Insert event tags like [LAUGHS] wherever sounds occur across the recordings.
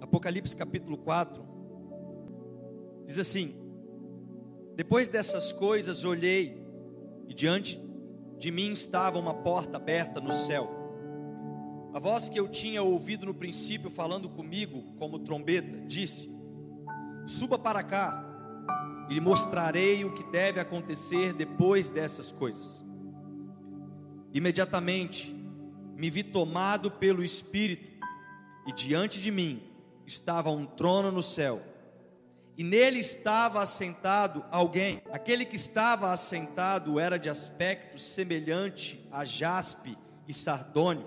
Apocalipse capítulo 4, diz assim: Depois dessas coisas olhei, e diante de mim estava uma porta aberta no céu. A voz que eu tinha ouvido no princípio falando comigo como trombeta, disse: Suba para cá, e lhe mostrarei o que deve acontecer depois dessas coisas. Imediatamente me vi tomado pelo Espírito, e diante de mim estava um trono no céu, e nele estava assentado alguém. Aquele que estava assentado era de aspecto semelhante a jaspe e sardônio.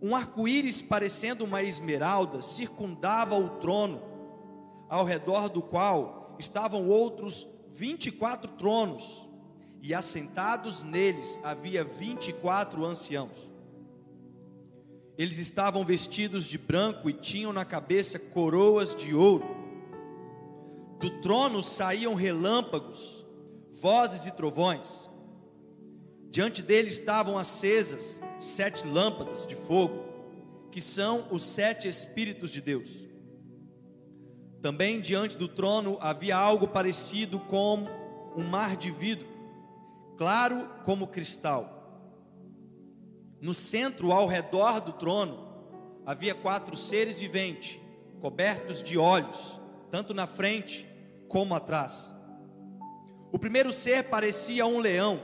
Um arco-íris parecendo uma esmeralda circundava o trono, ao redor do qual estavam outros vinte e quatro tronos, e assentados neles havia vinte e quatro anciãos. Eles estavam vestidos de branco e tinham na cabeça coroas de ouro. Do trono saíam relâmpagos, vozes e trovões. Diante dele estavam acesas sete lâmpadas de fogo, que são os sete Espíritos de Deus. Também diante do trono havia algo parecido com um mar de vidro, claro como cristal no centro, ao redor do trono, havia quatro seres viventes, cobertos de olhos, tanto na frente como atrás. O primeiro ser parecia um leão,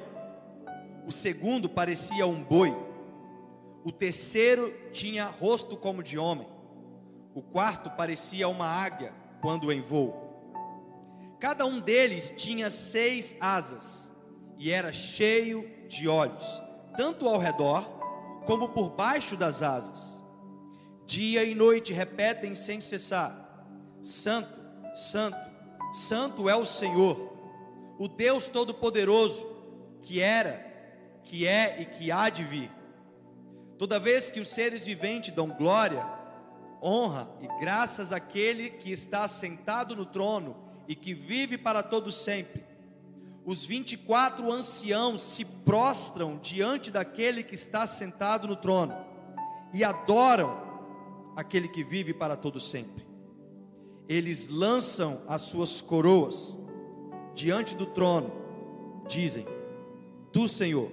o segundo parecia um boi, o terceiro tinha rosto como de homem, o quarto parecia uma águia quando em voo. Cada um deles tinha seis asas e era cheio de olhos, tanto ao redor como por baixo das asas. Dia e noite repetem sem cessar: Santo, Santo, Santo é o Senhor, o Deus Todo-Poderoso, que era, que é e que há de vir. Toda vez que os seres viventes dão glória, honra e graças àquele que está sentado no trono e que vive para todo sempre, os 24 anciãos se prostram diante daquele que está sentado no trono e adoram aquele que vive para todo sempre. Eles lançam as suas coroas diante do trono, dizem: Tu, Senhor,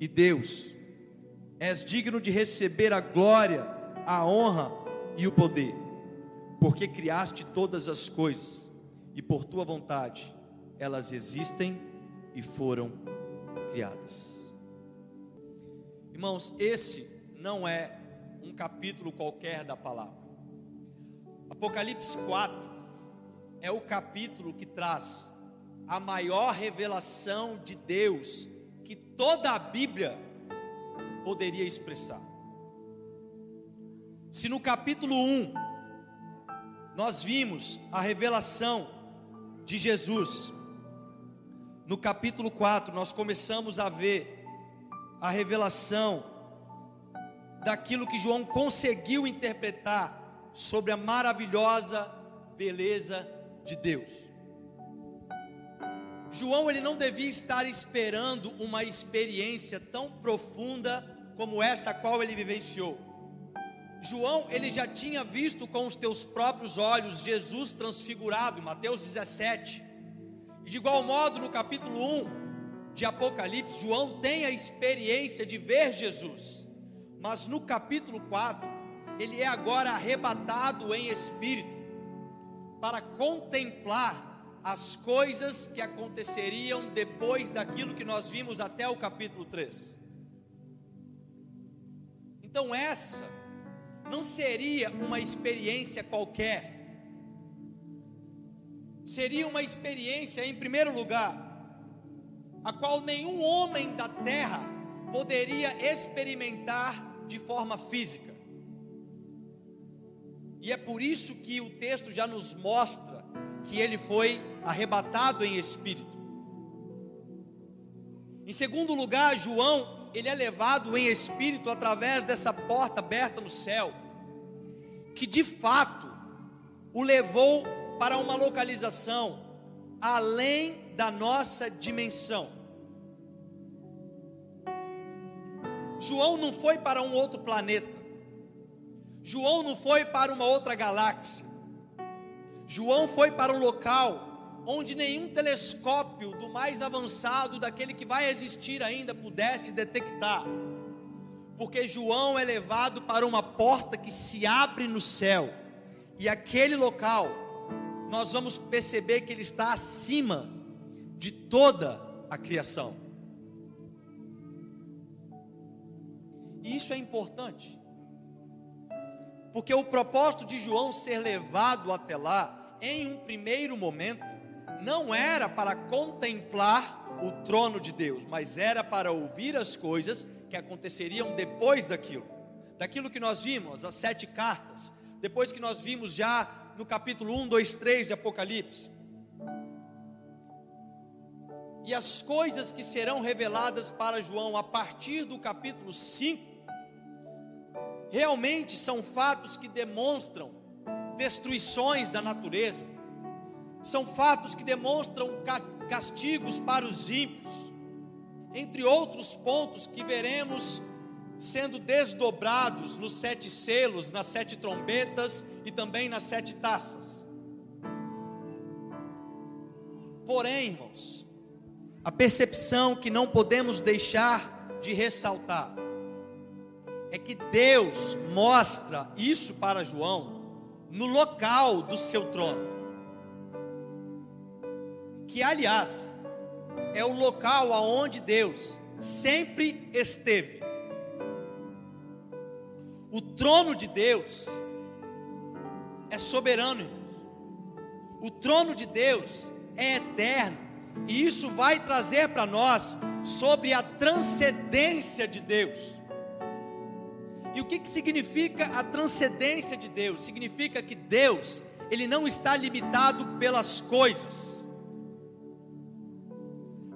e Deus, és digno de receber a glória, a honra e o poder, porque criaste todas as coisas e por tua vontade elas existem e foram criadas. Irmãos, esse não é um capítulo qualquer da palavra. Apocalipse 4 é o capítulo que traz a maior revelação de Deus que toda a Bíblia poderia expressar. Se no capítulo 1 nós vimos a revelação de Jesus, no capítulo 4, nós começamos a ver a revelação daquilo que João conseguiu interpretar sobre a maravilhosa beleza de Deus. João ele não devia estar esperando uma experiência tão profunda como essa a qual ele vivenciou. João ele já tinha visto com os teus próprios olhos Jesus transfigurado, Mateus 17. E de igual modo, no capítulo 1 de Apocalipse, João tem a experiência de ver Jesus. Mas no capítulo 4, ele é agora arrebatado em espírito para contemplar as coisas que aconteceriam depois daquilo que nós vimos até o capítulo 3. Então, essa não seria uma experiência qualquer, seria uma experiência, em primeiro lugar, a qual nenhum homem da terra poderia experimentar de forma física. E é por isso que o texto já nos mostra que ele foi arrebatado em espírito. Em segundo lugar, João, ele é levado em espírito através dessa porta aberta no céu, que de fato o levou para uma localização além da nossa dimensão. João não foi para um outro planeta. João não foi para uma outra galáxia. João foi para um local onde nenhum telescópio do mais avançado, daquele que vai existir ainda, pudesse detectar. Porque João é levado para uma porta que se abre no céu, e aquele local, nós vamos perceber que ele está acima de toda a criação. E isso é importante, porque o propósito de João ser levado até lá, em um primeiro momento, não era para contemplar o trono de Deus, mas era para ouvir as coisas que aconteceriam depois daquilo. Daquilo que nós vimos, as sete cartas, depois que nós vimos já no capítulo 1, 2, 3 de Apocalipse. E as coisas que serão reveladas para João a partir do capítulo 5, realmente são fatos que demonstram destruições da natureza, são fatos que demonstram castigos para os ímpios, entre outros pontos que veremos sendo desdobrados nos sete selos, nas sete trombetas e também nas sete taças. Porém, irmãos, a percepção que não podemos deixar de ressaltar é que Deus mostra isso para João no local do seu trono que aliás é o local aonde Deus sempre esteve. O trono de Deus é soberano. O trono de Deus é eterno, e isso vai trazer para nós sobre a transcendência de Deus. E o que, que significa a transcendência de Deus? Significa que Deus, Ele não está limitado pelas coisas.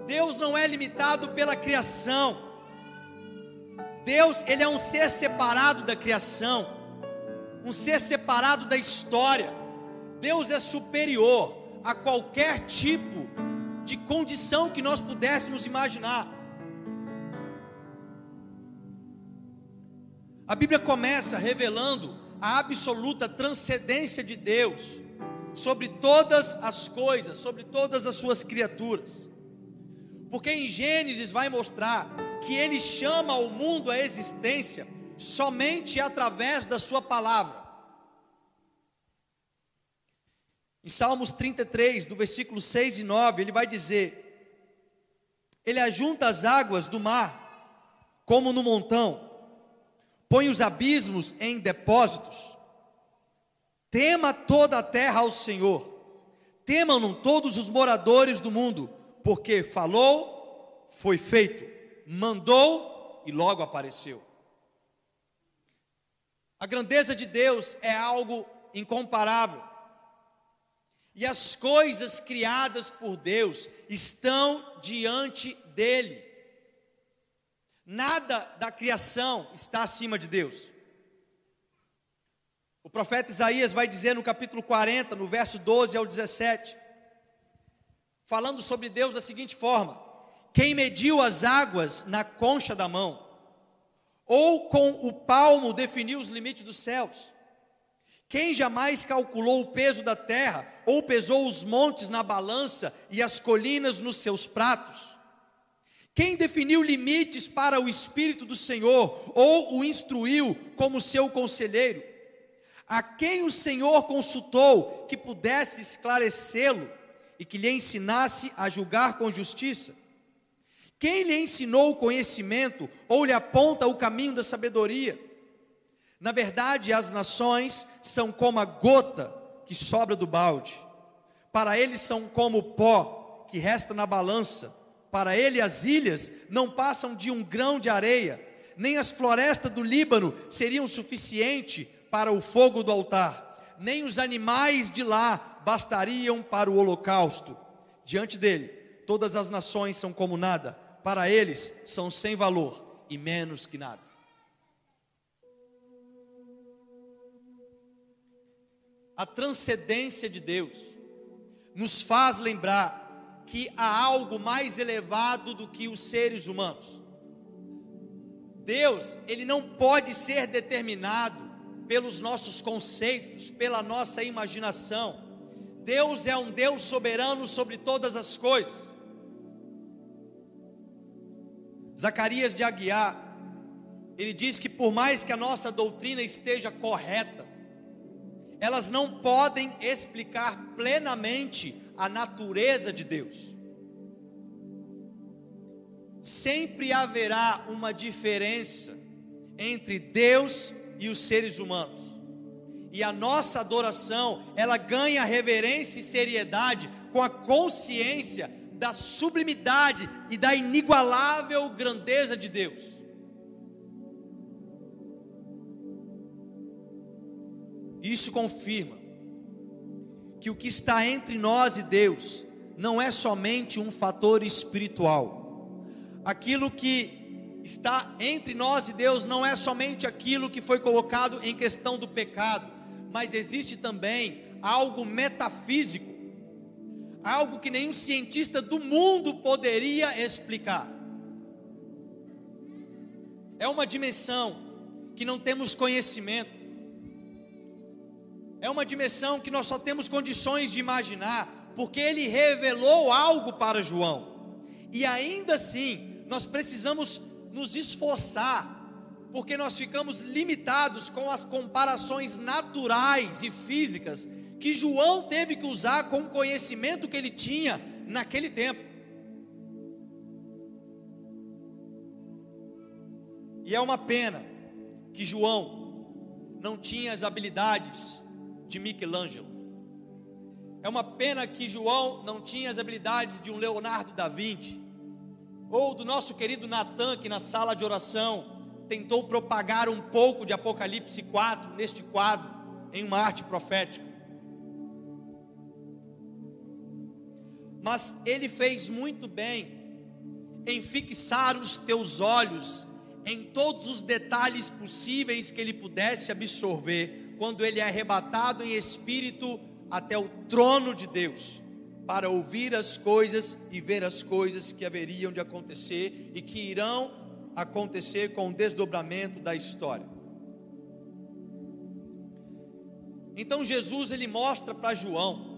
Deus não é limitado pela criação. Deus, ele é um ser separado da criação, um ser separado da história. Deus é superior a qualquer tipo de condição que nós pudéssemos imaginar. A Bíblia começa revelando a absoluta transcendência de Deus sobre todas as coisas, sobre todas as suas criaturas. Porque em Gênesis vai mostrar que ele chama o mundo à existência somente através da sua palavra. Em Salmos 33, do versículo 6 e 9, ele vai dizer: Ele ajunta as águas do mar, como no montão, põe os abismos em depósitos. Tema toda a terra ao Senhor, temam-no todos os moradores do mundo, porque falou, foi feito, mandou e logo apareceu. A grandeza de Deus é algo incomparável. E as coisas criadas por Deus estão diante dele. Nada da criação está acima de Deus. O profeta Isaías vai dizer no capítulo 40, no verso 12 ao 17: falando sobre Deus da seguinte forma: Quem mediu as águas na concha da mão, ou com o palmo definiu os limites dos céus? Quem jamais calculou o peso da terra, ou pesou os montes na balança e as colinas nos seus pratos? Quem definiu limites para o Espírito do Senhor, ou o instruiu como seu conselheiro? A quem o Senhor consultou que pudesse esclarecê-lo? e que lhe ensinasse a julgar com justiça? Quem lhe ensinou o conhecimento ou lhe aponta o caminho da sabedoria? Na verdade, as nações são como a gota que sobra do balde. Para ele são como o pó que resta na balança. Para ele as ilhas não passam de um grão de areia, nem as florestas do Líbano seriam suficiente para o fogo do altar, nem os animais de lá bastariam para o holocausto. Diante dele, todas as nações são como nada, para eles são sem valor e menos que nada. A transcendência de Deus nos faz lembrar que há algo mais elevado do que os seres humanos. Deus, ele não pode ser determinado pelos nossos conceitos, pela nossa imaginação. Deus é um Deus soberano sobre todas as coisas. Zacarias de Aguiar, ele diz que por mais que a nossa doutrina esteja correta, elas não podem explicar plenamente a natureza de Deus. Sempre haverá uma diferença entre Deus e os seres humanos. E a nossa adoração, ela ganha reverência e seriedade com a consciência da sublimidade e da inigualável grandeza de Deus. Isso confirma que o que está entre nós e Deus não é somente um fator espiritual. Aquilo que está entre nós e Deus não é somente aquilo que foi colocado em questão do pecado, mas existe também algo metafísico, algo que nenhum cientista do mundo poderia explicar. É uma dimensão que não temos conhecimento, é uma dimensão que nós só temos condições de imaginar, porque ele revelou algo para João. E ainda assim, nós precisamos nos esforçar, porque nós ficamos limitados com as comparações naturais e físicas que João teve que usar com o conhecimento que ele tinha naquele tempo. E é uma pena que João não tinha as habilidades de Michelangelo. É uma pena que João não tinha as habilidades de um Leonardo da Vinci, ou do nosso querido Natan, que na sala de oração tentou propagar um pouco de Apocalipse 4 neste quadro, em uma arte profética. Mas ele fez muito bem em fixar os teus olhos em todos os detalhes possíveis que ele pudesse absorver quando ele é arrebatado em espírito até o trono de Deus, para ouvir as coisas e ver as coisas que haveriam de acontecer e que irão acontecer com o desdobramento da história. Então Jesus ele mostra para João,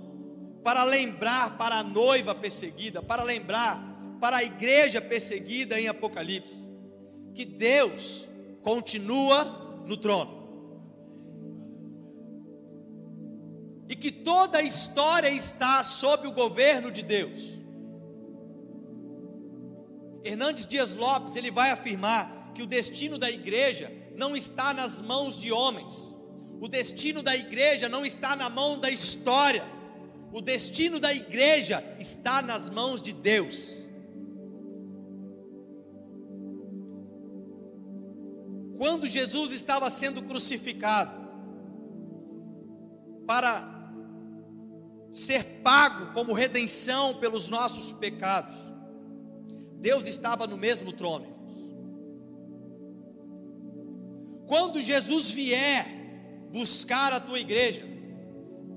para lembrar para a noiva perseguida, para lembrar para a igreja perseguida em Apocalipse, que Deus continua no trono. e que toda a história está sob o governo de Deus. Hernandes Dias Lopes, ele vai afirmar que o destino da igreja não está nas mãos de homens. O destino da igreja não está na mão da história. O destino da igreja está nas mãos de Deus. Quando Jesus estava sendo crucificado, para ser pago como redenção pelos nossos pecados. Deus estava no mesmo trono. Quando Jesus vier buscar a tua igreja,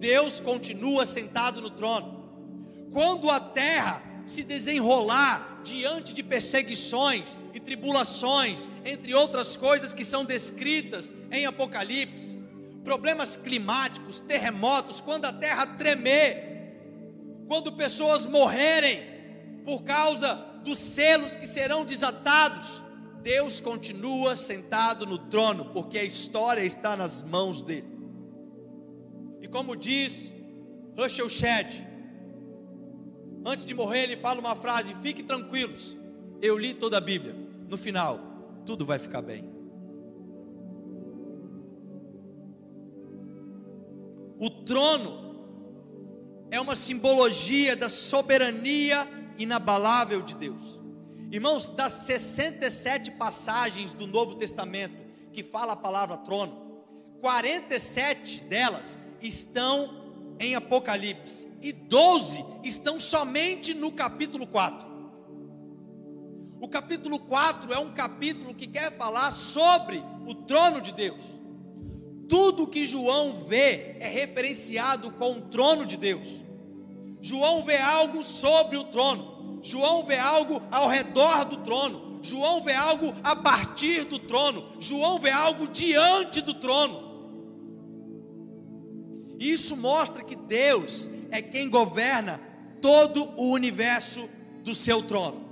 Deus continua sentado no trono. Quando a terra se desenrolar diante de perseguições e tribulações, entre outras coisas que são descritas em Apocalipse, problemas climáticos, terremotos, quando a terra tremer, quando pessoas morrerem por causa dos selos que serão desatados, Deus continua sentado no trono, porque a história está nas mãos dele. Como diz Russell Shedd, antes de morrer, ele fala uma frase: Fique tranquilos, eu li toda a Bíblia. No final, tudo vai ficar bem. O trono é uma simbologia da soberania inabalável de Deus. Irmãos, das 67 passagens do Novo Testamento que fala a palavra trono, 47 delas estão em Apocalipse e 12 estão somente no capítulo 4. O capítulo 4 é um capítulo que quer falar sobre o trono de Deus tudo que João vê é referenciado com o trono de Deus. João vê algo sobre o trono, João vê algo ao redor do trono, João vê algo a partir do trono, João vê algo diante do trono. Isso mostra que Deus é quem governa todo o universo do seu trono.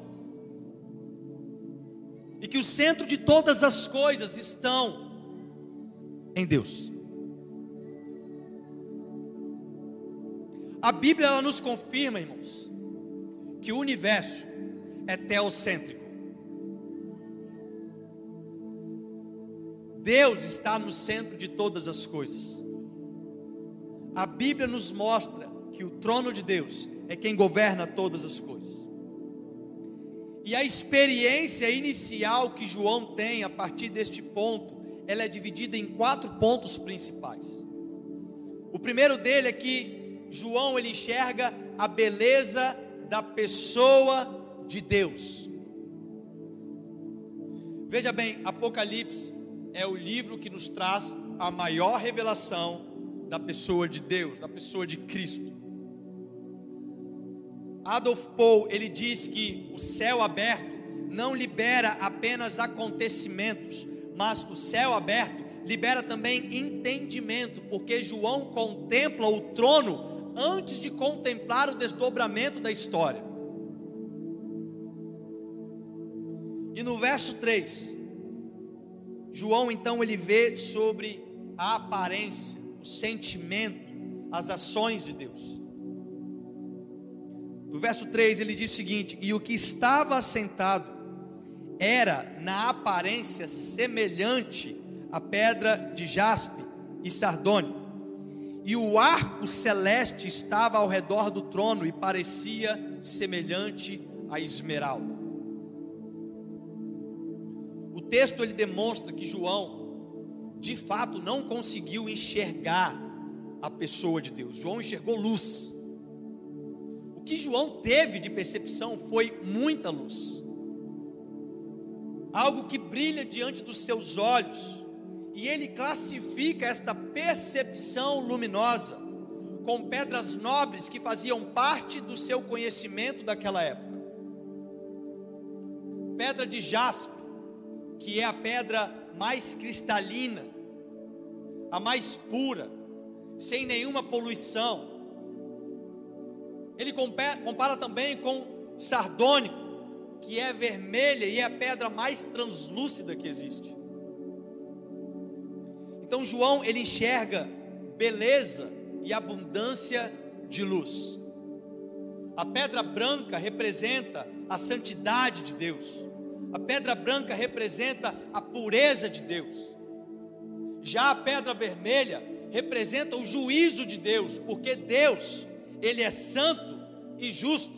E que o centro de todas as coisas estão em Deus. A Bíblia ela nos confirma, irmãos, que o universo é teocêntrico. Deus está no centro de todas as coisas. A Bíblia nos mostra que o trono de Deus é quem governa todas as coisas. E a experiência inicial que João tem a partir deste ponto, ela é dividida em quatro pontos principais. O primeiro dele é que João ele enxerga a beleza da pessoa de Deus. Veja bem, Apocalipse é o livro que nos traz a maior revelação da pessoa de Deus, da pessoa de Cristo. Adolf Paul, ele diz que o céu aberto não libera apenas acontecimentos, mas o céu aberto libera também entendimento, porque João contempla o trono antes de contemplar o desdobramento da história. E no verso 3, João então ele vê sobre a aparência, o sentimento, as ações de Deus. No verso 3 ele diz o seguinte: E o que estava assentado era na aparência semelhante à pedra de jaspe e sardônio, e o arco celeste estava ao redor do trono e parecia semelhante a esmeralda texto ele demonstra que João, de fato, não conseguiu enxergar a pessoa de Deus. João enxergou luz. O que João teve de percepção foi muita luz. Algo que brilha diante dos seus olhos. E ele classifica esta percepção luminosa com pedras nobres que faziam parte do seu conhecimento daquela época. Pedra de jaspe, que é a pedra mais cristalina, a mais pura, sem nenhuma poluição. Ele compara, também com sardônico, que é vermelha e é a pedra mais translúcida que existe. Então João ele enxerga beleza e abundância de luz. A pedra branca representa a santidade de Deus. A pedra branca representa a pureza de Deus. Já a pedra vermelha representa o juízo de Deus, porque Deus, ele é santo e justo.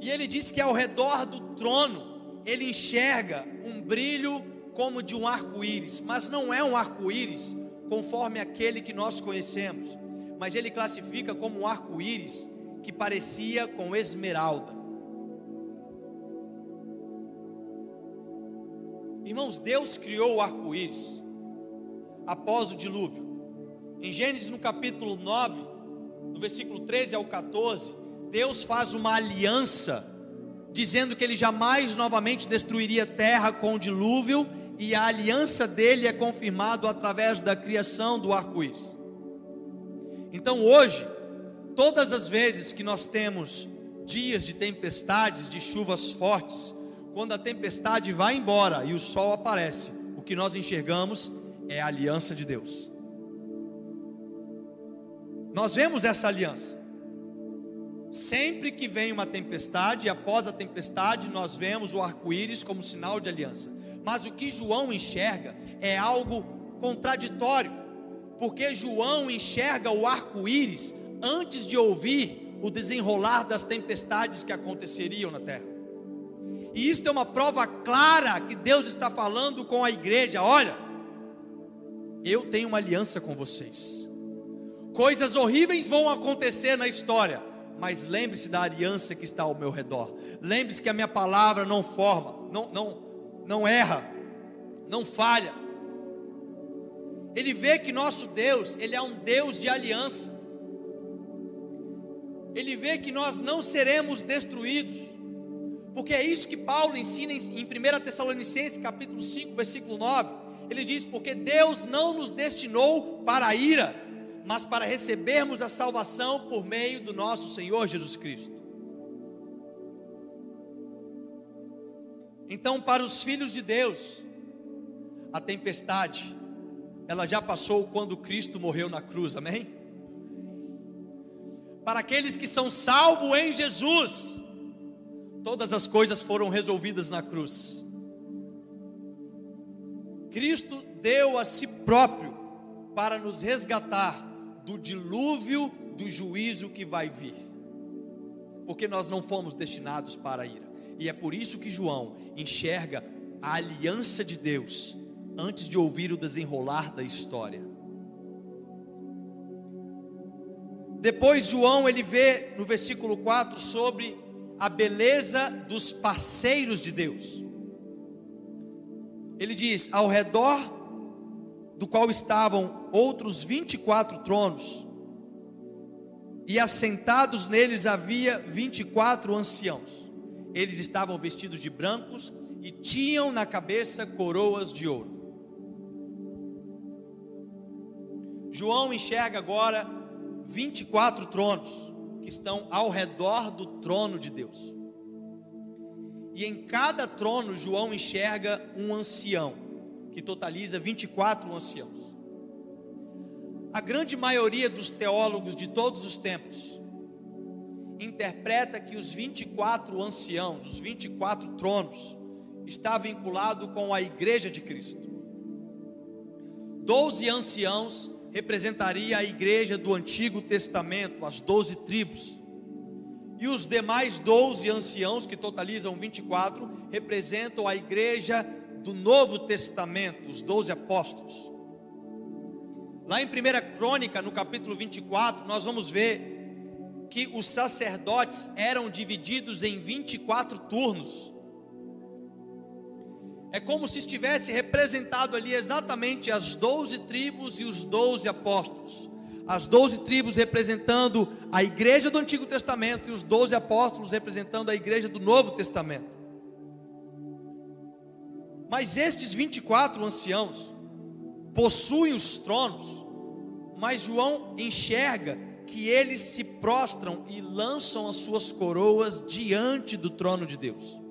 E ele diz que ao redor do trono ele enxerga um brilho como de um arco-íris, mas não é um arco-íris conforme aquele que nós conhecemos, mas ele classifica como um arco-íris que parecia com esmeralda. Irmãos, Deus criou o arco-íris após o dilúvio. Em Gênesis no capítulo 9, no versículo 13 ao 14, Deus faz uma aliança dizendo que ele jamais novamente destruiria a terra com o dilúvio, e a aliança dele é confirmada através da criação do arco-íris. Então hoje, Todas as vezes que nós temos dias de tempestades, de chuvas fortes, quando a tempestade vai embora e o sol aparece, o que nós enxergamos é a aliança de Deus. Nós vemos essa aliança. Sempre que vem uma tempestade, após a tempestade, nós vemos o arco-íris como sinal de aliança. Mas o que João enxerga é algo contraditório, porque João enxerga o arco-íris antes de ouvir o desenrolar das tempestades que aconteceriam na terra. E isto é uma prova clara que Deus está falando com a igreja: olha, eu tenho uma aliança com vocês. Coisas horríveis vão acontecer na história, mas lembre-se da aliança que está ao meu redor. Lembre-se que a minha palavra não forma, não, não, não erra, não falha. Ele vê que nosso Deus, ele é um Deus de aliança ele vê que nós não seremos destruídos, porque é isso que Paulo ensina em 1 Tessalonicenses capítulo 5, versículo 9. ele diz: Porque Deus não nos destinou para a ira, mas para recebermos a salvação por meio do nosso Senhor Jesus Cristo. Então, para os filhos de Deus, a tempestade, ela já passou quando Cristo morreu na cruz, amém? Para aqueles que são salvos em Jesus, todas as coisas foram resolvidas na cruz. Cristo deu a si próprio para nos resgatar do dilúvio do juízo que vai vir, porque nós não fomos destinados para a ira, e é por isso que João enxerga a aliança de Deus antes de ouvir o desenrolar da história. Depois João ele vê no versículo 4 sobre a beleza dos parceiros de Deus. Ele diz: ao redor do qual estavam outros 24 tronos, e assentados neles havia 24 anciãos. Eles estavam vestidos de brancos e tinham na cabeça coroas de ouro. João enxerga agora 24 tronos que estão ao redor do trono de Deus. E em cada trono, João enxerga um ancião, que totaliza 24 anciãos. A grande maioria dos teólogos de todos os tempos interpreta que os 24 anciãos, os 24 tronos, está vinculado com a igreja de Cristo. Doze anciãos representaria a igreja do Antigo Testamento, as doze tribos. E os demais doze anciãos, que totalizam 24, representam a igreja do Novo Testamento, os doze apóstolos. Lá em 1 Crônica, no capítulo 24, nós vamos ver que os sacerdotes eram divididos em 24 turnos. É como se estivesse representado ali exatamente as doze tribos e os doze apóstolos. As doze tribos representando a igreja do Antigo Testamento e os doze apóstolos representando a igreja do Novo Testamento. Mas estes 24 anciãos possuem os tronos, mas João enxerga que eles se prostram e lançam as suas coroas diante do trono de Deus.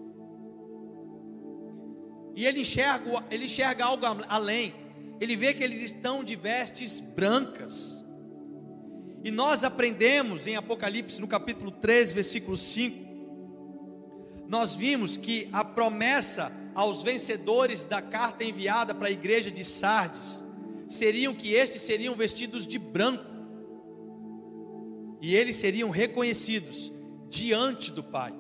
E ele enxerga, ele enxerga algo além. Ele vê que eles estão de vestes brancas. E nós aprendemos em Apocalipse, no capítulo 3, versículo 5, nós vimos que a promessa aos vencedores da carta enviada para a igreja de Sardes seriam que estes seriam vestidos de branco. E eles seriam reconhecidos diante do Pai.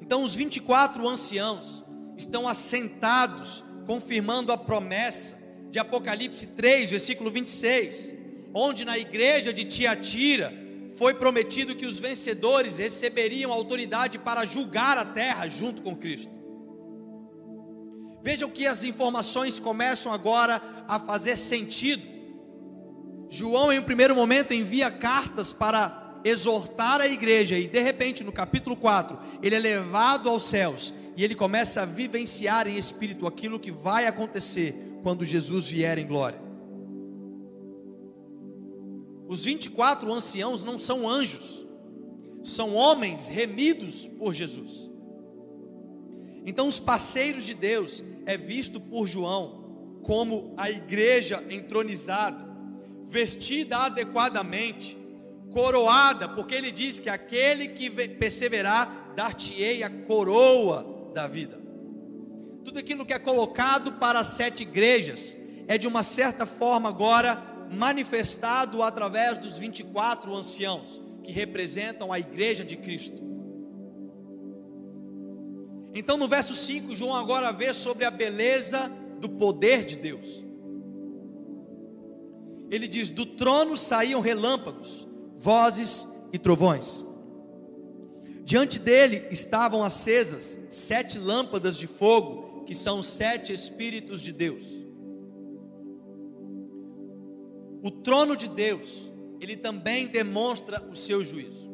Então, os 24 anciãos, estão assentados, confirmando a promessa de Apocalipse 3, versículo 26, onde na igreja de Tiatira foi prometido que os vencedores receberiam autoridade para julgar a terra junto com Cristo. Vejam que as informações começam agora a fazer sentido. João, em um primeiro momento, envia cartas para exortar a igreja, e de repente, no capítulo 4, ele é levado aos céus e ele começa a vivenciar em espírito aquilo que vai acontecer quando Jesus vier em glória. Os 24 anciãos não são anjos, são homens remidos por Jesus. Então, os parceiros de Deus é visto por João como a igreja entronizada, vestida adequadamente, coroada, porque ele diz que aquele que perseverar, dar-te-ei a coroa da vida. Tudo aquilo que é colocado para as sete igrejas é de uma certa forma agora manifestado através dos 24 anciãos que representam a igreja de Cristo. Então no verso 5, João agora vê sobre a beleza do poder de Deus. Ele diz: Do trono saíam relâmpagos, vozes e trovões. Diante dele estavam acesas sete lâmpadas de fogo, que são sete Espíritos de Deus. O trono de Deus, ele também demonstra o seu juízo.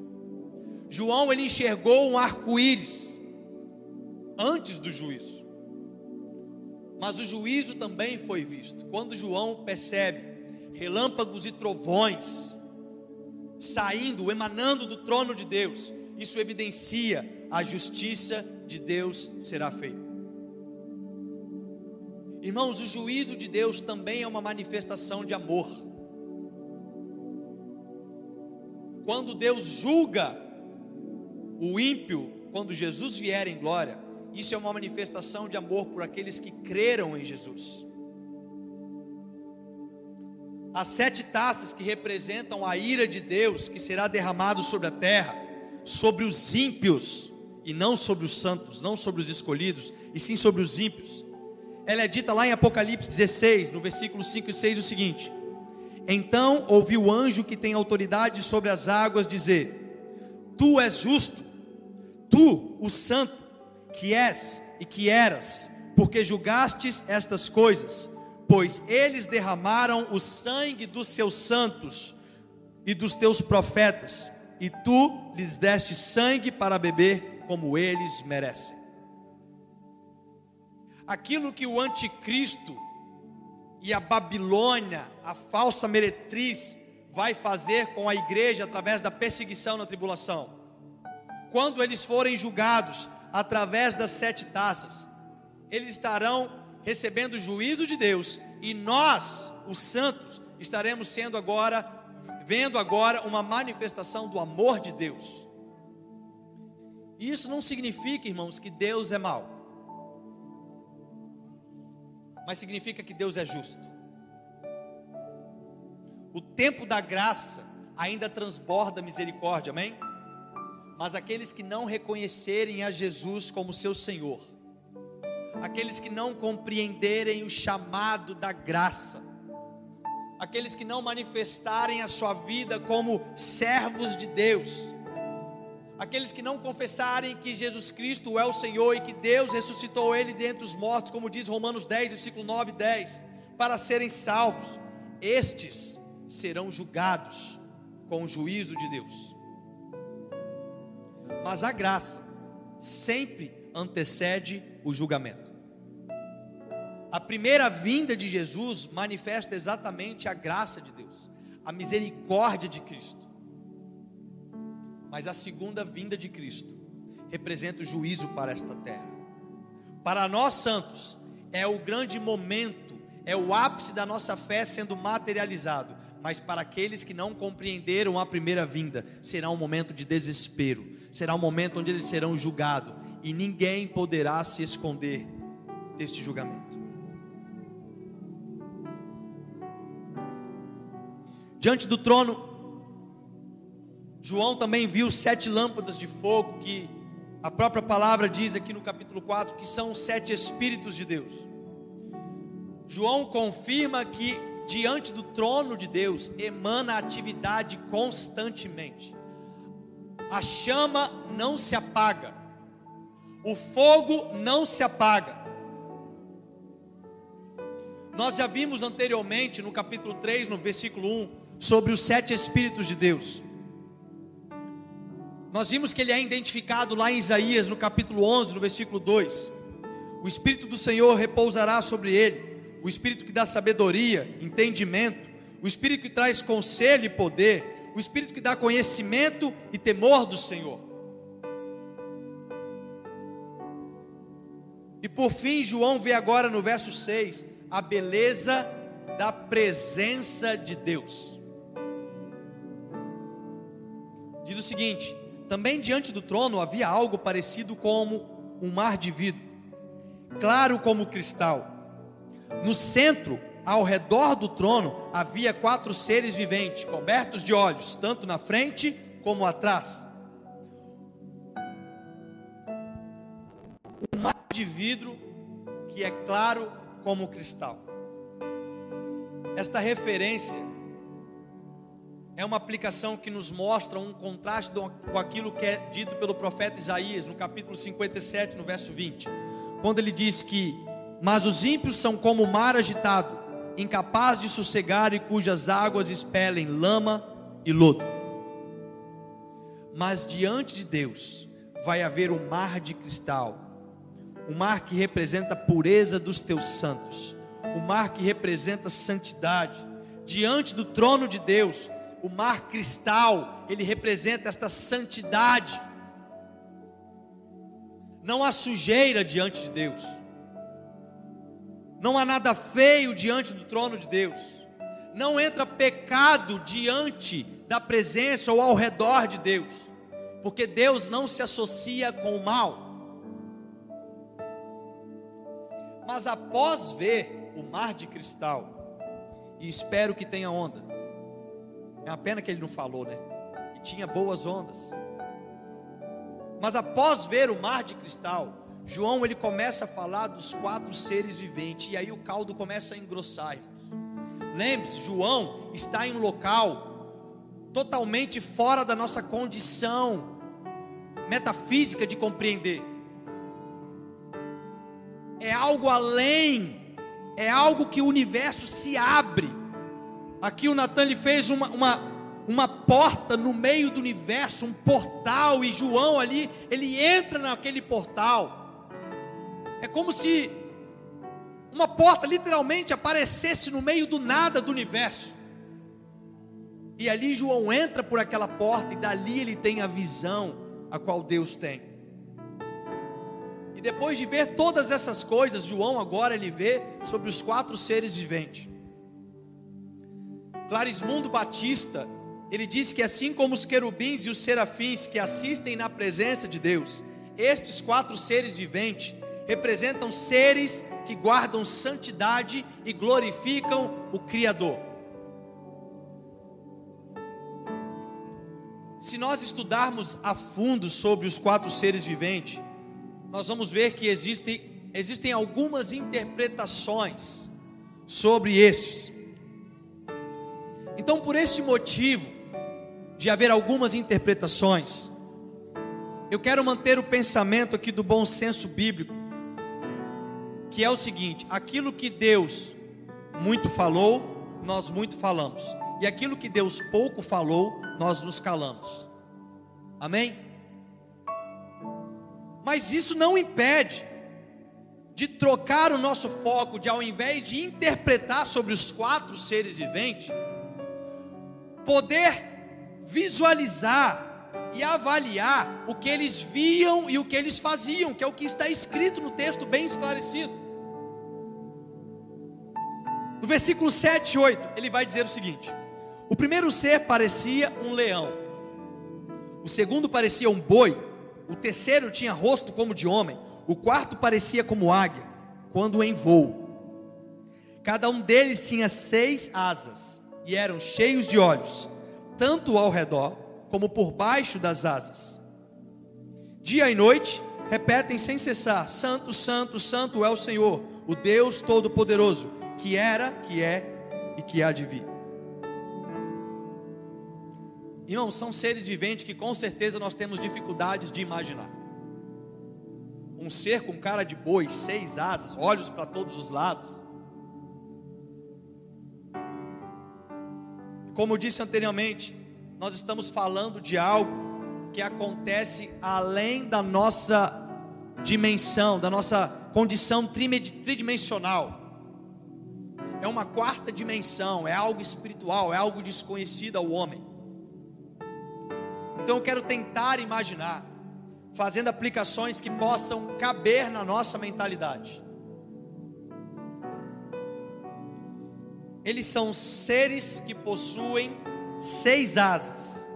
João ele enxergou um arco-íris antes do juízo. Mas o juízo também foi visto. Quando João percebe relâmpagos e trovões saindo, emanando do trono de Deus, isso evidencia a justiça de Deus será feita. Irmãos, o juízo de Deus também é uma manifestação de amor. Quando Deus julga o ímpio, quando Jesus vier em glória, isso é uma manifestação de amor por aqueles que creram em Jesus. As sete taças que representam a ira de Deus que será derramado sobre a terra, sobre os ímpios, e não sobre os santos, não sobre os escolhidos, e sim sobre os ímpios. Ela é dita lá em Apocalipse 16, no versículo 5 e 6, o seguinte: Então ouviu o anjo que tem autoridade sobre as águas dizer: Tu és justo, tu, o santo, que és e que eras, porque julgastes estas coisas pois eles derramaram o sangue dos seus santos e dos teus profetas, e tu lhes deste sangue para beber como eles merecem. Aquilo que o anticristo e a Babilônia, a falsa meretriz, vai fazer com a igreja através da perseguição na tribulação. Quando eles forem julgados através das sete taças, eles estarão recebendo o juízo de Deus, e nós, os santos, estaremos sendo agora, vendo agora uma manifestação do amor de Deus. E isso não significa, irmãos, que Deus é mau, mas significa que Deus é justo. O tempo da graça ainda transborda misericórdia, amém? Mas aqueles que não reconhecerem a Jesus como seu Senhor, aqueles que não compreenderem o chamado da graça, aqueles que não manifestarem a sua vida como servos de Deus, aqueles que não confessarem que Jesus Cristo é o Senhor e que Deus ressuscitou ele dentre os mortos, como diz Romanos 10, versículo 9 e 10, para serem salvos, estes serão julgados com o juízo de Deus. Mas a graça sempre antecede o julgamento. A primeira vinda de Jesus manifesta exatamente a graça de Deus, a misericórdia de Cristo. Mas a segunda vinda de Cristo representa o juízo para esta terra. Para nós santos, é o grande momento, é o ápice da nossa fé sendo materializado. Mas para aqueles que não compreenderam a primeira vinda, será um momento de desespero, será um momento onde eles serão julgados, e ninguém poderá se esconder deste julgamento. Diante do trono, João também viu sete lâmpadas de fogo, que a própria palavra diz aqui no capítulo 4 que são sete Espíritos de Deus. João confirma que diante do trono de Deus emana atividade constantemente. A chama não se apaga, o fogo não se apaga. Nós já vimos anteriormente no capítulo 3, no versículo 1, sobre os sete Espíritos de Deus. Nós vimos que ele é identificado lá em Isaías, no capítulo 11, no versículo 2. O Espírito do Senhor repousará sobre ele, o Espírito que dá sabedoria, entendimento, o Espírito que traz conselho e poder, o Espírito que dá conhecimento e temor do Senhor. E por fim, João vê agora no verso 6 a beleza da presença de Deus. Seguinte: também diante do trono havia algo parecido como um mar de vidro, claro como cristal. No centro, ao redor do trono, havia quatro seres viventes, cobertos de olhos, tanto na frente como atrás. Um mar de vidro que é claro como cristal. Esta referência é uma aplicação que nos mostra um contraste com aquilo que é dito pelo profeta Isaías, no capítulo 57, no verso 20, quando ele diz que: Mas os ímpios são como o mar agitado, incapaz de sossegar e cujas águas expelem lama e lodo. Mas diante de Deus vai haver um mar de cristal, o mar que representa a pureza dos teus santos, o mar que representa santidade. Diante do trono de Deus, o mar cristal, ele representa esta santidade. Não há sujeira diante de Deus. Não há nada feio diante do trono de Deus. Não entra pecado diante da presença ou ao redor de Deus. Porque Deus não se associa com o mal. Mas após ver o mar de cristal, e espero que tenha onda. É uma pena que ele não falou, né? E tinha boas ondas. Mas após ver o mar de cristal, João ele começa a falar dos quatro seres viventes e aí o caldo começa a engrossar. Lembre-se, João está em um local totalmente fora da nossa condição metafísica de compreender. É algo além, é algo que o universo se abre. Aqui o Natan lhe fez uma, uma, uma porta no meio do universo, um portal, e João ali, ele entra naquele portal. É como se uma porta literalmente aparecesse no meio do nada do universo. E ali João entra por aquela porta e dali ele tem a visão a qual Deus tem. E depois de ver todas essas coisas, João agora ele vê sobre os quatro seres viventes. Clarismundo Batista, ele diz que assim como os querubins e os serafins que assistem na presença de Deus, estes quatro seres viventes representam seres que guardam santidade e glorificam o Criador. Se nós estudarmos a fundo sobre os quatro seres viventes, nós vamos ver que existem, existem algumas interpretações sobre estes. Então, por este motivo, de haver algumas interpretações, eu quero manter o pensamento aqui do bom senso bíblico, que é o seguinte: aquilo que Deus muito falou, nós muito falamos, e aquilo que Deus pouco falou, nós nos calamos. Amém? Mas isso não impede de trocar o nosso foco, de ao invés de interpretar sobre os quatro seres viventes, poder visualizar e avaliar o que eles viam e o que eles faziam, que é o que está escrito no texto bem esclarecido. No versículo 7 e 8, ele vai dizer o seguinte: o primeiro ser parecia um leão, o segundo parecia um boi, o terceiro tinha rosto como de homem, o quarto parecia como águia, quando em voo. Cada um deles tinha seis asas e eram cheios de olhos, tanto ao redor como por baixo das asas. Dia e noite repetem sem cessar: Santo, Santo, Santo é o Senhor, o Deus Todo-Poderoso, que era, que é e que há de vir. Irmãos, são seres viventes que com certeza nós temos dificuldades de imaginar. Um ser com cara de boi, seis asas, olhos para todos os lados. Como disse anteriormente, nós estamos falando de algo que acontece além da nossa dimensão, da nossa condição tridimensional. É uma quarta dimensão, é algo espiritual, é algo desconhecido ao homem. Então eu quero tentar imaginar, fazendo aplicações que possam caber na nossa mentalidade. Eles são seres que possuem seis asas,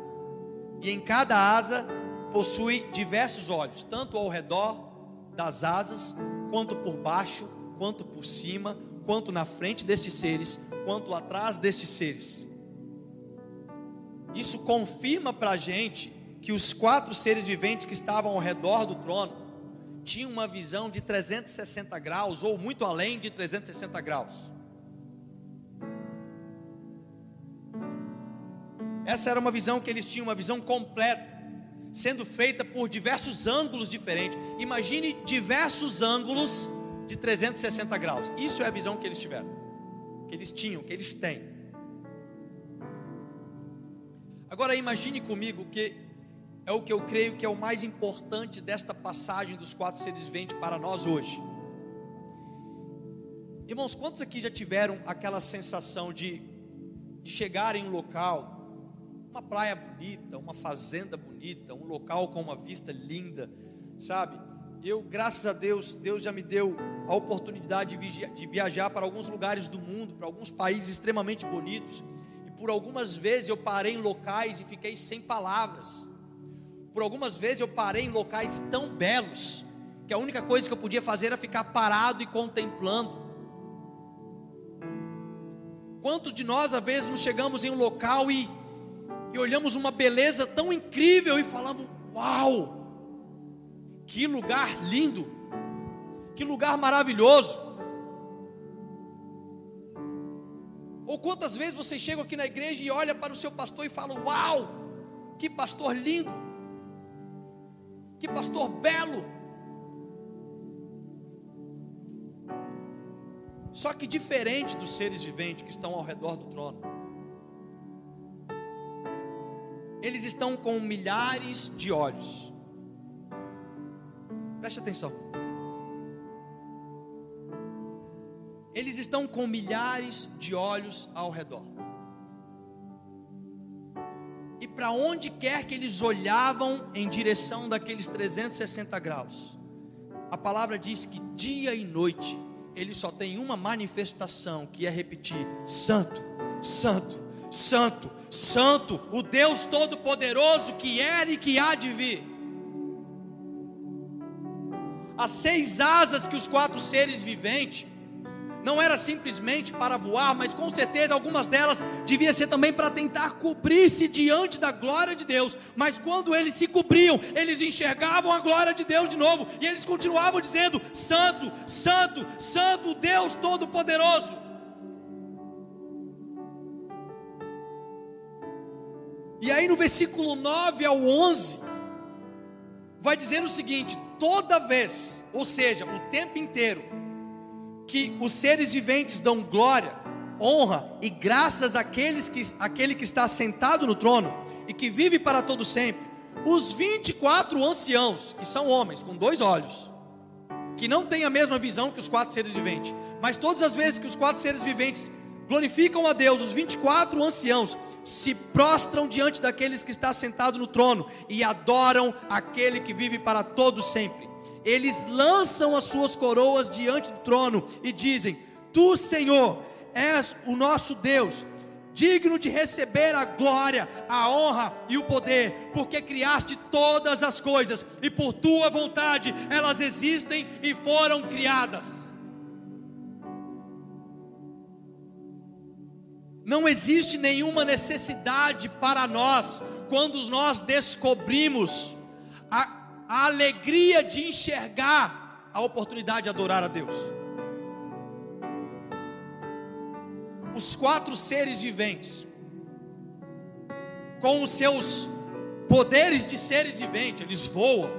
e em cada asa possui diversos olhos, tanto ao redor das asas, quanto por baixo, quanto por cima, quanto na frente destes seres, quanto atrás destes seres. Isso confirma para a gente que os quatro seres viventes que estavam ao redor do trono tinham uma visão de 360 graus, ou muito além de 360 graus. Essa era uma visão que eles tinham, uma visão completa, sendo feita por diversos ângulos diferentes. Imagine diversos ângulos de 360 graus. Isso é a visão que eles tiveram, que eles tinham, que eles têm. Agora imagine comigo que é o que eu creio que é o mais importante desta passagem dos quatro seres viventes para nós hoje. Irmãos, quantos aqui já tiveram aquela sensação de, de chegar em um local, uma praia bonita, uma fazenda bonita, um local com uma vista linda, sabe? Eu, graças a Deus, Deus já me deu a oportunidade de viajar para alguns lugares do mundo, para alguns países extremamente bonitos, e por algumas vezes eu parei em locais e fiquei sem palavras. Por algumas vezes eu parei em locais tão belos que a única coisa que eu podia fazer era ficar parado e contemplando. Quantos de nós, às vezes, nos chegamos em um local e, e olhamos uma beleza tão incrível e falamos: Uau, que lugar lindo, que lugar maravilhoso. Ou quantas vezes você chega aqui na igreja e olha para o seu pastor e fala: Uau, que pastor lindo, que pastor belo. Só que diferente dos seres viventes que estão ao redor do trono, eles estão com milhares de olhos. Preste atenção. Eles estão com milhares de olhos ao redor. E para onde quer que eles olhavam em direção daqueles 360 graus, a palavra diz que dia e noite ele só tem uma manifestação que é repetir: Santo, Santo, Santo, Santo, o Deus Todo-Poderoso que era e que há de vir. As seis asas que os quatro seres viventes não era simplesmente para voar, mas com certeza algumas delas devia ser também para tentar cobrir-se diante da glória de Deus. Mas quando eles se cobriam, eles enxergavam a glória de Deus de novo e eles continuavam dizendo: Santo, Santo, Santo, Deus Todo-Poderoso. E aí no versículo 9 ao 11, vai dizer o seguinte: toda vez, ou seja, o tempo inteiro, que os seres viventes dão glória, honra e graças àqueles que, àquele que está sentado no trono e que vive para todo sempre. Os 24 anciãos, que são homens com dois olhos, que não têm a mesma visão que os quatro seres viventes, mas todas as vezes que os quatro seres viventes glorificam a Deus, os 24 anciãos se prostram diante daqueles que está sentado no trono e adoram aquele que vive para todo sempre eles lançam as suas coroas diante do trono e dizem: Tu, Senhor, és o nosso Deus, digno de receber a glória, a honra e o poder, porque criaste todas as coisas e por tua vontade elas existem e foram criadas. Não existe nenhuma necessidade para nós quando nós descobrimos a a alegria de enxergar a oportunidade de adorar a Deus. Os quatro seres viventes, com os seus poderes de seres viventes, eles voam,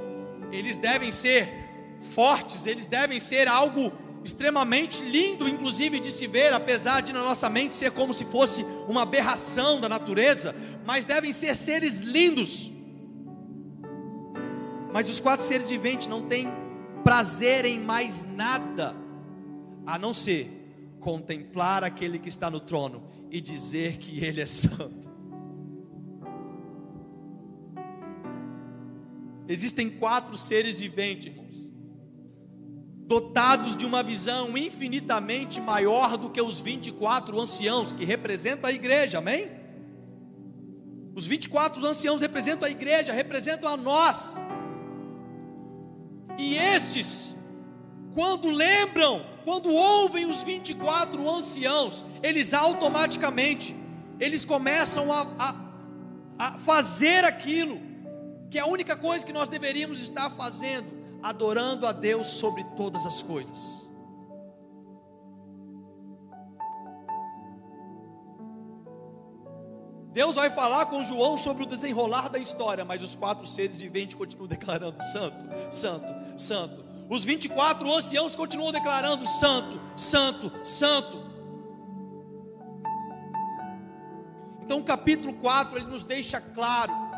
eles devem ser fortes, eles devem ser algo extremamente lindo, inclusive de se ver, apesar de na nossa mente ser como se fosse uma aberração da natureza, mas devem ser seres lindos mas os quatro seres viventes não têm prazer em mais nada a não ser contemplar aquele que está no trono e dizer que ele é [LAUGHS] santo. Existem quatro seres viventes, irmãos, dotados de uma visão infinitamente maior do que os 24 anciãos que representam a igreja, amém? Os 24 anciãos representam a igreja, representam a nós. E estes, quando lembram, quando ouvem os 24 anciãos, eles automaticamente, eles começam a, a, a fazer aquilo, que é a única coisa que nós deveríamos estar fazendo, adorando a Deus sobre todas as coisas. Deus vai falar com João sobre o desenrolar da história, mas os quatro seres viventes continuam [LAUGHS] declarando: Santo, Santo, Santo. Os 24 anciãos continuam declarando: Santo, Santo, Santo. Então, o capítulo 4 ele nos deixa claro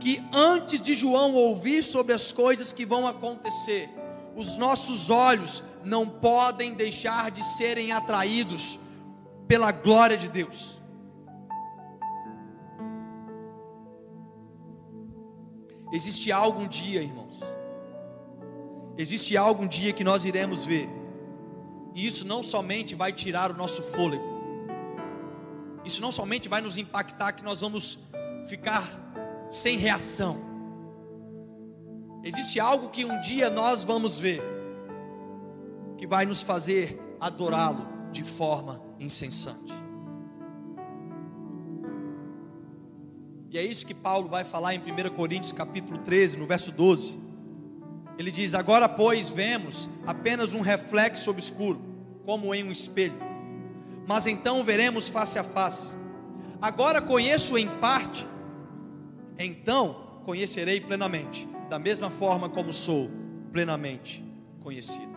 que antes de João ouvir sobre as coisas que vão acontecer, os nossos olhos não podem deixar de serem atraídos pela glória de Deus. Existe algum dia, irmãos, existe algum dia que nós iremos ver, e isso não somente vai tirar o nosso fôlego, isso não somente vai nos impactar, que nós vamos ficar sem reação. Existe algo que um dia nós vamos ver, que vai nos fazer adorá-lo de forma incessante. E é isso que Paulo vai falar em 1 Coríntios capítulo 13, no verso 12. Ele diz: Agora, pois, vemos apenas um reflexo obscuro, como em um espelho, mas então veremos face a face. Agora conheço em parte, então conhecerei plenamente, da mesma forma como sou plenamente conhecido.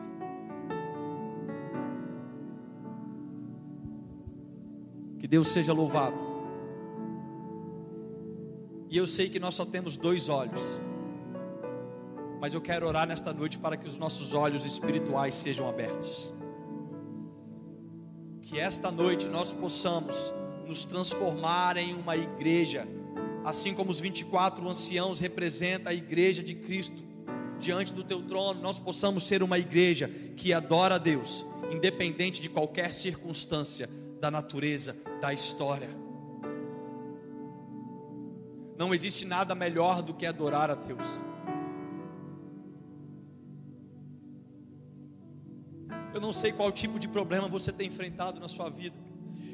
Que Deus seja louvado. E eu sei que nós só temos dois olhos, mas eu quero orar nesta noite para que os nossos olhos espirituais sejam abertos. Que esta noite nós possamos nos transformar em uma igreja assim como os 24 anciãos representam a igreja de Cristo diante do teu trono, nós possamos ser uma igreja que adora a Deus, independente de qualquer circunstância da natureza da história. Não existe nada melhor do que adorar a Deus. Eu não sei qual tipo de problema você tem enfrentado na sua vida.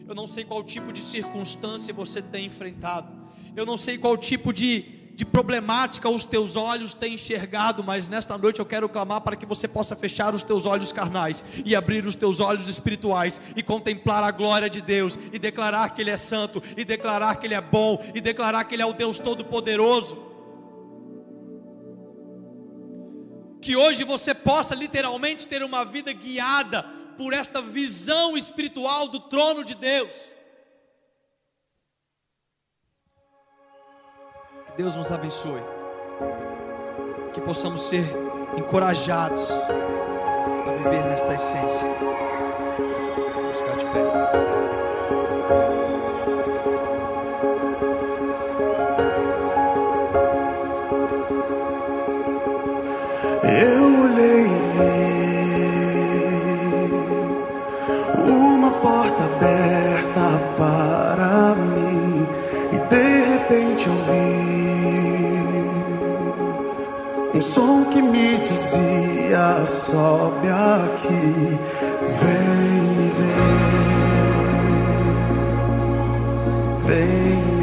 Eu não sei qual tipo de circunstância você tem enfrentado. Eu não sei qual tipo de, de problemática os teus olhos têm enxergado, mas nesta noite eu quero clamar para que você possa fechar os teus olhos carnais e abrir os teus olhos espirituais e contemplar a glória de Deus e declarar que Ele é santo, e declarar que Ele é bom, e declarar que Ele é o Deus Todo-Poderoso. Que hoje você possa literalmente ter uma vida guiada por esta visão espiritual do trono de Deus. Deus nos abençoe. Que possamos ser encorajados a viver nesta essência. Vamos ficar de pé. Porta aberta som que me dizia: sobe aqui, vem me ver, vem me